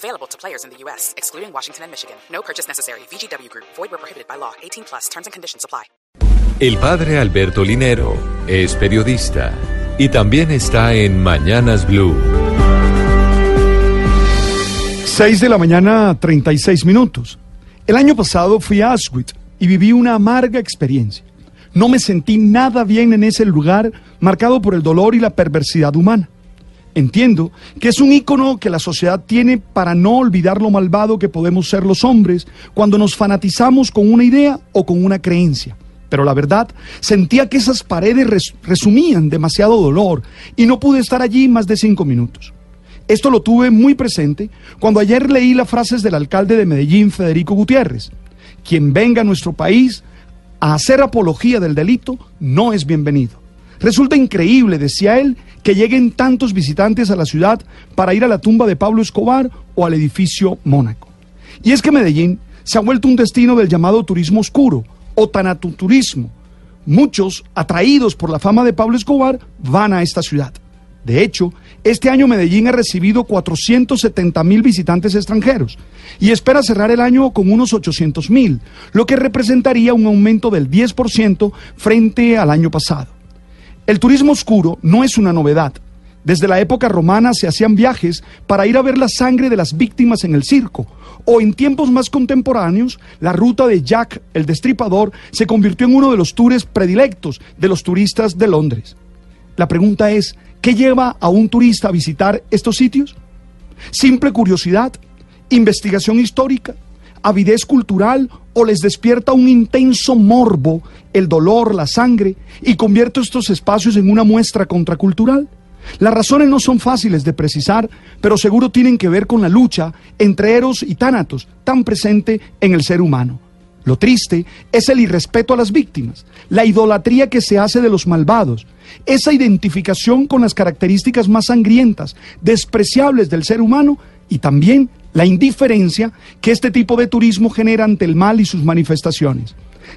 Available to players in the U.S., excluding Washington and Michigan. No purchase necessary. VGW Group. Void where prohibited by law. 18 plus. Terms and conditions apply. El padre Alberto Linero es periodista y también está en Mañanas Blue. 6 de la mañana, 36 minutos. El año pasado fui a Auschwitz y viví una amarga experiencia. No me sentí nada bien en ese lugar marcado por el dolor y la perversidad humana. Entiendo que es un icono que la sociedad tiene para no olvidar lo malvado que podemos ser los hombres cuando nos fanatizamos con una idea o con una creencia. Pero la verdad, sentía que esas paredes res- resumían demasiado dolor y no pude estar allí más de cinco minutos. Esto lo tuve muy presente cuando ayer leí las frases del alcalde de Medellín, Federico Gutiérrez. Quien venga a nuestro país a hacer apología del delito no es bienvenido. Resulta increíble, decía él, que lleguen tantos visitantes a la ciudad para ir a la tumba de Pablo Escobar o al edificio Mónaco. Y es que Medellín se ha vuelto un destino del llamado turismo oscuro o tanatuturismo. Muchos, atraídos por la fama de Pablo Escobar, van a esta ciudad. De hecho, este año Medellín ha recibido 470 mil visitantes extranjeros y espera cerrar el año con unos 800 mil, lo que representaría un aumento del 10% frente al año pasado. El turismo oscuro no es una novedad. Desde la época romana se hacían viajes para ir a ver la sangre de las víctimas en el circo. O en tiempos más contemporáneos, la ruta de Jack el Destripador se convirtió en uno de los tours predilectos de los turistas de Londres. La pregunta es, ¿qué lleva a un turista a visitar estos sitios? ¿Simple curiosidad? ¿Investigación histórica? ¿Avidez cultural? ¿O les despierta un intenso morbo, el dolor, la sangre, y convierte estos espacios en una muestra contracultural? Las razones no son fáciles de precisar, pero seguro tienen que ver con la lucha entre Eros y Tánatos, tan presente en el ser humano. Lo triste es el irrespeto a las víctimas, la idolatría que se hace de los malvados, esa identificación con las características más sangrientas, despreciables del ser humano y también la indiferencia que este tipo de turismo genera ante el mal y sus manifestaciones.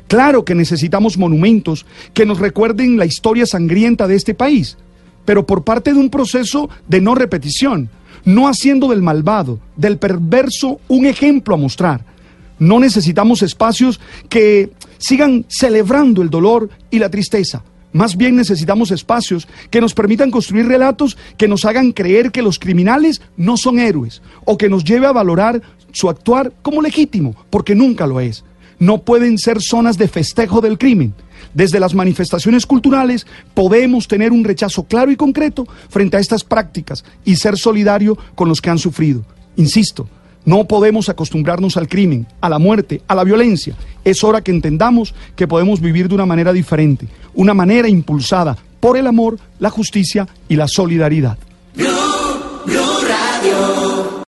Claro que necesitamos monumentos que nos recuerden la historia sangrienta de este país, pero por parte de un proceso de no repetición, no haciendo del malvado, del perverso, un ejemplo a mostrar. No necesitamos espacios que sigan celebrando el dolor y la tristeza. Más bien necesitamos espacios que nos permitan construir relatos que nos hagan creer que los criminales no son héroes o que nos lleve a valorar su actuar como legítimo, porque nunca lo es. No pueden ser zonas de festejo del crimen. Desde las manifestaciones culturales podemos tener un rechazo claro y concreto frente a estas prácticas y ser solidario con los que han sufrido. Insisto, no podemos acostumbrarnos al crimen, a la muerte, a la violencia. Es hora que entendamos que podemos vivir de una manera diferente, una manera impulsada por el amor, la justicia y la solidaridad.